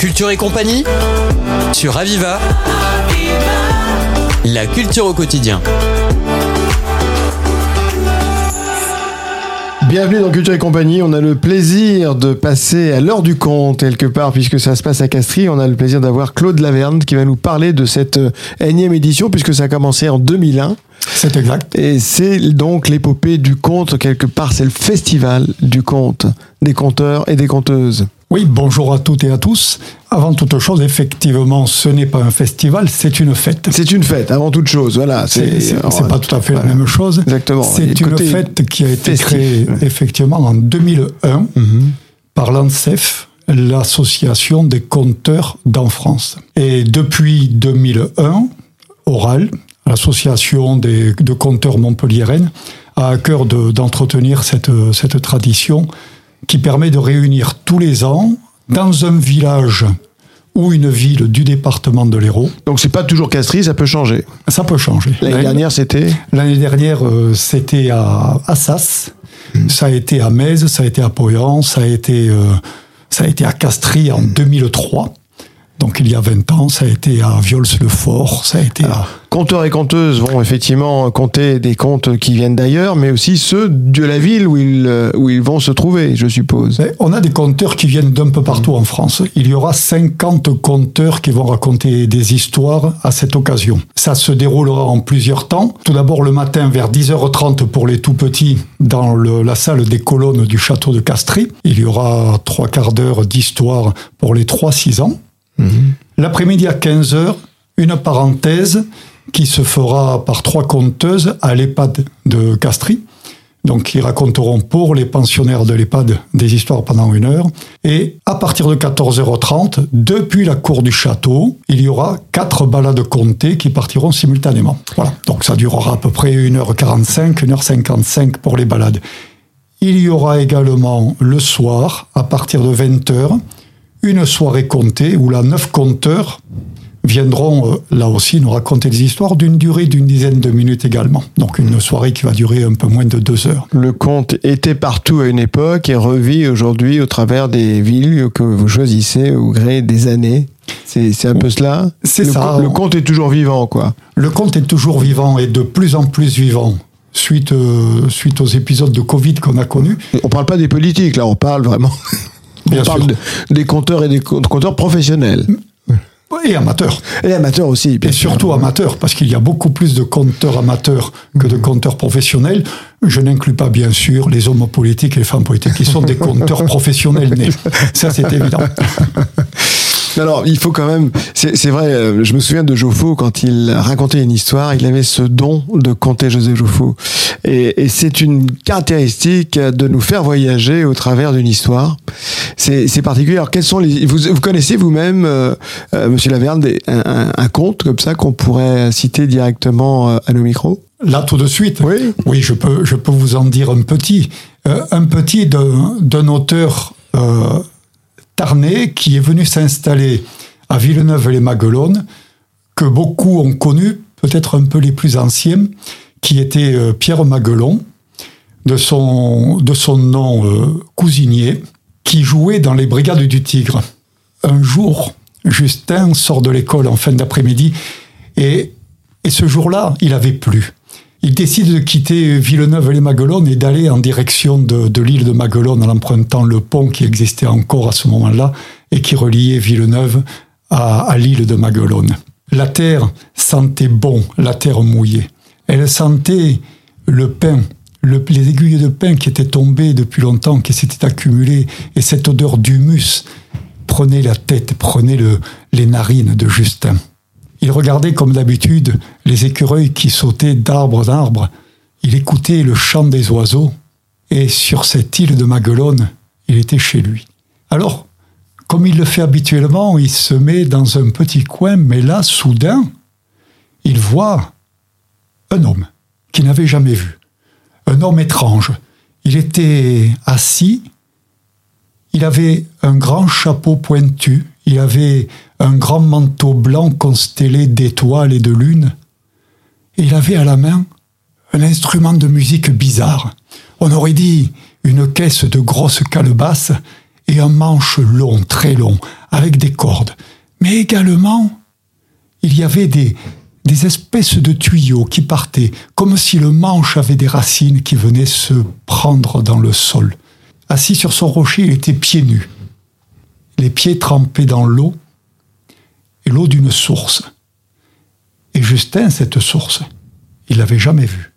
Culture et compagnie sur Aviva. La culture au quotidien. Bienvenue dans Culture et compagnie. On a le plaisir de passer à l'heure du compte quelque part puisque ça se passe à Castries. On a le plaisir d'avoir Claude Laverne qui va nous parler de cette euh, énième édition puisque ça a commencé en 2001. C'est exact. Et c'est donc l'épopée du conte quelque part. C'est le festival du conte, des conteurs et des conteuses. Oui, bonjour à toutes et à tous. Avant toute chose, effectivement, ce n'est pas un festival, c'est une fête. C'est une fête, avant toute chose. Voilà. C'est pas tout à fait la même chose. Exactement. C'est une fête qui a été festif. créée effectivement en 2001 Mhm. par l'ANSEF, l'association des compteurs d'enfance. Et depuis 2001, Oral, l'association des, de compteurs montpelliéraine, a à cœur de- d'entretenir cette, cette tradition qui permet de réunir tous les ans dans un village ou une ville du département de l'Hérault. Donc c'est pas toujours Castries, ça peut changer. Ça peut changer. L'année dernière, c'était L'année dernière, euh, c'était à Assas, ça a été à Metz, ça a été à Poyan, ça a été, euh, ça a été à Castries en 2003. Donc il y a 20 ans, ça a été à Viols-le-Fort, ça a été à... Conteurs et conteuses vont effectivement compter des contes qui viennent d'ailleurs, mais aussi ceux de la ville où ils, euh, où ils vont se trouver, je suppose. Mais On a des conteurs qui viennent d'un peu partout en France. Il y aura 50 conteurs qui vont raconter des histoires à cette occasion. Ça se déroulera en plusieurs temps. Tout d'abord le matin vers 10h30 pour les tout petits dans le- la salle des colonnes du château de Castries. Il y aura trois quarts d'heure d'histoire pour les 3-6 ans. L'après-midi à 15h, une parenthèse qui se fera par trois conteuses à l'EHPAD de Castries. Donc, qui raconteront pour les pensionnaires de l'EHPAD des histoires pendant une heure. Et à partir de 14h30, depuis la cour du château, il y aura quatre balades comptées qui partiront simultanément. Voilà. Donc, ça durera à peu près 1h45, 1h55 pour les balades. Il y aura également le soir, à partir de 20h, une soirée comptée où là, neuf conteurs viendront euh, là aussi nous raconter des histoires d'une durée d'une dizaine de minutes également. Donc une soirée qui va durer un peu moins de deux heures. Le conte était partout à une époque et revit aujourd'hui au travers des villes que vous choisissez au gré des années. C'est un peu cela C'est Le ça. Le conte est toujours vivant, quoi. Le conte est toujours vivant et de plus en plus vivant. Suite, euh, suite aux épisodes de Covid qu'on a connus, On parle pas des politiques, là, on parle vraiment. Bien on parle sûr. de- des compteurs et des co- compteurs professionnels. et amateurs. Et amateurs aussi, Et surtout amateurs, parce qu'il y a beaucoup plus de compteurs amateurs que de compteurs professionnels. Je n'inclus pas, bien sûr, les hommes politiques et les femmes politiques qui sont des compteurs professionnels nés. Ça, c'est évident. Alors, il faut quand même. C'est vrai, euh, je me souviens de Joffo quand il racontait une histoire, il avait ce don de conter José Joffo. Et, et c'est une caractéristique de nous faire voyager au travers d'une histoire. C'est particulier. Alors, quels sont les. Vous, vous connaissez vous-même, euh, euh, monsieur Laverne, des- un, un- un conte comme ça qu'on pourrait citer directement euh, à nos micros? Là, tout de suite. Oui. Oui, je peux, je peux vous en dire un petit. Euh, un petit d'un d'un auteur euh, qui est venu s'installer à Villeneuve-les-Maguelones, que beaucoup ont connu, peut-être un peu les plus anciens, qui était euh, Pierre Maguelon, de son, de son nom euh, cousinier, qui jouait dans les Brigades du Tigre. Un jour, Justin sort de l'école en fin d'après-midi et, et ce jour-là, il avait plu. Il décide de quitter Villeneuve-les-Maguelones et d'aller en direction de, l'île de Maguelone en empruntant le pont qui existait encore à ce moment-là et qui reliait Villeneuve à, l'île de Maguelone. La terre sentait bon, la terre mouillée. Elle sentait le pain, le- les aiguilles de pain qui étaient tombées depuis longtemps, qui s'étaient accumulées, et cette odeur d'humus prenait la tête, prenait le- les narines de Justin. Il regardait comme d'habitude les écureuils qui sautaient d'arbre en arbre. Il écoutait le chant des oiseaux. Et sur cette île de Maguelone, il était chez lui. Alors, comme il le fait habituellement, il se met dans un petit coin, mais là, soudain, il voit un homme qu'il n'avait jamais vu. Un homme étrange. Il était assis, il avait un grand chapeau pointu, il avait un grand manteau blanc constellé d'étoiles et de lunes, il avait à la main un instrument de musique bizarre. On aurait dit une caisse de grosses calebasses et un manche long, très long, avec des cordes. Mais également, il y avait des espèces de tuyaux qui partaient, comme si le manche avait des racines qui venaient se prendre dans le sol. Assis sur son rocher, il était pieds nus, les pieds trempés dans l'eau, l'eau d'une source. Et Justin, cette source, il l'avait jamais vue.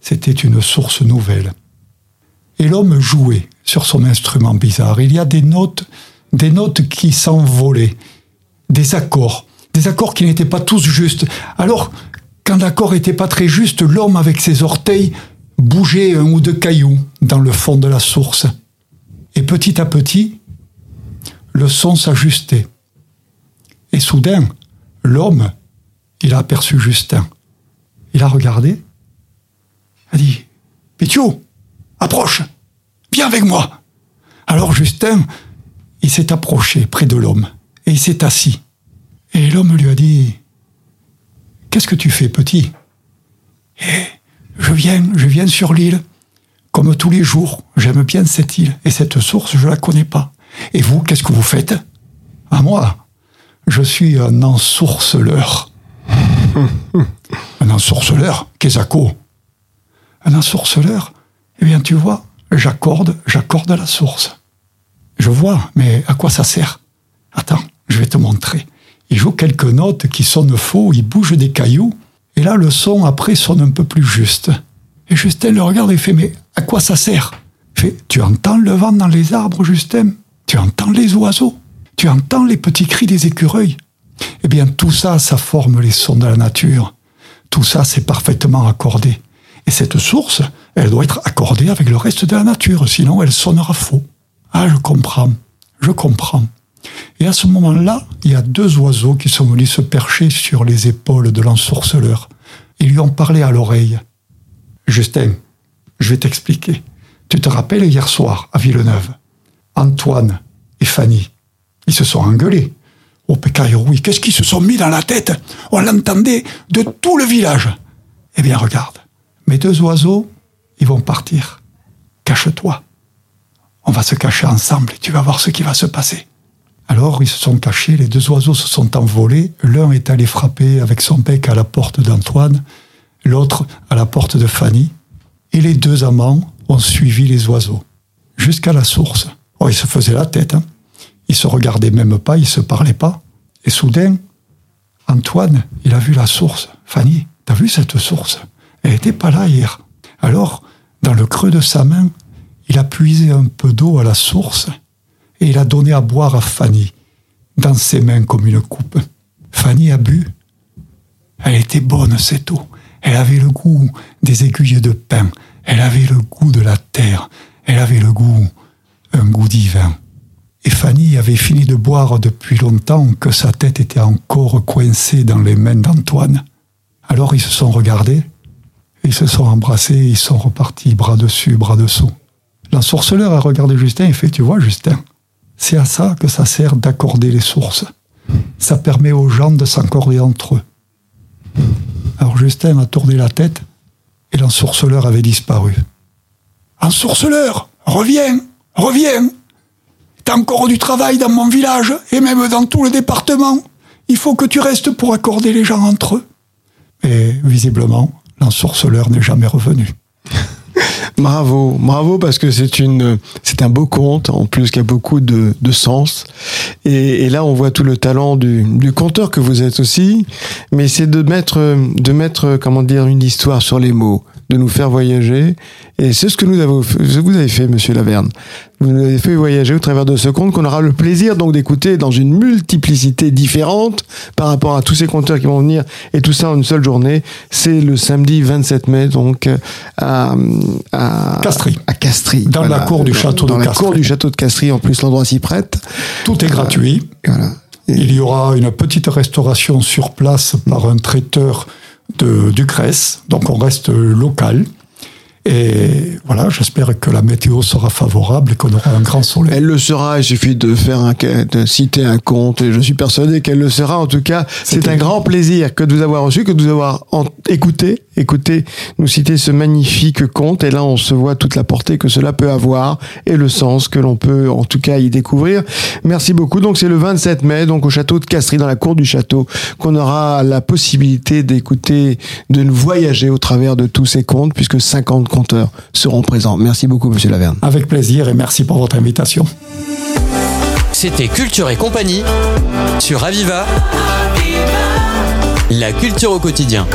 C'était une source nouvelle. Et l'homme jouait sur son instrument bizarre. Il y a des notes, des notes qui s'envolaient, des accords, des accords qui n'étaient pas tous justes. Alors, quand l'accord n'était pas très juste, l'homme avec ses orteils bougeait un ou deux cailloux dans le fond de la source. Et petit à petit, le son s'ajustait. Et soudain, l'homme, il a aperçu Justin. Il a regardé, a dit Pétio, approche, viens avec moi. Alors Justin, il s'est approché près de l'homme et il s'est assis. Et l'homme lui a dit Qu'est-ce que tu fais, petit? Eh, je viens, je viens sur l'île. Comme tous les jours, j'aime bien cette île et cette source, je la connais pas. Et vous, qu'est-ce que vous faites? À moi, je suis un ensourceleur. un ensorceleur Qu'est-ce Un ensorceleur Eh bien, tu vois, j'accorde, j'accorde la source. Je vois, mais à quoi ça sert? Attends, je vais te montrer. Il joue quelques notes qui sonnent faux, il bouge des cailloux, et là le son après sonne un peu plus juste. Et Justin le regarde et fait Mais à quoi ça sert? Fait Tu entends le vent dans les arbres, Justin? Tu entends les oiseaux? Tu entends les petits cris des écureuils Eh bien, tout ça, ça forme les sons de la nature. Tout ça, c'est parfaitement accordé. Et cette source, elle doit être accordée avec le reste de la nature, sinon elle sonnera faux. Ah, je comprends, je comprends. Et à ce moment-là, il y a deux oiseaux qui sont venus se percher sur les épaules de l'ensorceleur. Ils lui ont parlé à l'oreille. Justin, je vais t'expliquer. Tu te rappelles hier soir, à Villeneuve, Antoine et Fanny, ils se sont engueulés. Oh, oui, qu'est-ce qu'ils se sont mis dans la tête On l'entendait de tout le village. Eh bien, regarde, mes deux oiseaux, ils vont partir. Cache-toi. On va se cacher ensemble et tu vas voir ce qui va se passer. Alors ils se sont cachés, les deux oiseaux se sont envolés, l'un est allé frapper avec son bec à la porte d'Antoine, l'autre à la porte de Fanny, et les deux amants ont suivi les oiseaux, jusqu'à la source. Oh, ils se faisaient la tête, hein. Ils se regardaient même pas, ils se parlaient pas, et soudain, Antoine, il a vu la source. Fanny, t'as vu cette source? Elle n'était pas là hier. Alors, dans le creux de sa main, il a puisé un peu d'eau à la source, et il a donné à boire à Fanny, dans ses mains comme une coupe. Fanny a bu. Elle était bonne, cette eau. Elle avait le goût des aiguilles de pain. Elle avait le goût de la terre. Elle avait le goût, un goût divin. Et Fanny avait fini de boire depuis longtemps que sa tête était encore coincée dans les mains d'Antoine. Alors ils se sont regardés, ils se sont embrassés, ils sont repartis bras dessus, bras dessous. L'ensorceleur a regardé Justin et fait, tu vois Justin, c'est à ça que ça sert d'accorder les sources. Ça permet aux gens de s'accorder entre eux. Alors Justin a tourné la tête et l'ensorceleur avait disparu. Ensorceleur, reviens, reviens. Encore du travail dans mon village et même dans tout le département. Il faut que tu restes pour accorder les gens entre eux. Et visiblement, l'ensorceleur n'est jamais revenu. Bravo, bravo parce que c'est une, c'est un beau conte en plus qui a beaucoup de, de sens. Et, et, là, on voit tout le talent du, du conteur que vous êtes aussi. Mais c'est de mettre, de mettre, comment dire, une histoire sur les mots, de nous faire voyager. Et c'est ce que nous avons, vous avez fait, Monsieur Laverne. Vous nous avez fait voyager au travers de ce conte qu'on aura le plaisir donc d'écouter dans une multiplicité différente par rapport à tous ces conteurs qui vont venir et tout ça en une seule journée. C'est le samedi 27 mai donc à, à Castries. À Castries. Dans la cour du château dans de la cour du château de Castries. En plus, l'endroit s'y prête. Tout est gratuit. Voilà. Il y aura une petite restauration sur place par un traiteur de, du Grèce, donc on reste local. Et voilà, j'espère que la météo sera favorable et qu'on aura un grand soleil. Elle le sera, il suffit de faire un, de citer un conte et je suis persuadé qu'elle le sera. En tout cas, c'est un grand plaisir que de vous avoir reçu, que de vous avoir écouté, écouté nous citer ce magnifique conte. Et là, on se voit toute la portée que cela peut avoir et le sens que l'on peut, en tout cas, y découvrir. Merci beaucoup. Donc, c'est le 27 mai, donc au château de Castries, dans la cour du château, qu'on aura la possibilité d'écouter, de voyager au travers de tous ces contes, puisque 50 compteurs seront présents. Merci beaucoup, Monsieur Laverne. Avec plaisir et merci pour votre invitation. C'était Culture et compagnie sur Aviva. La culture au quotidien.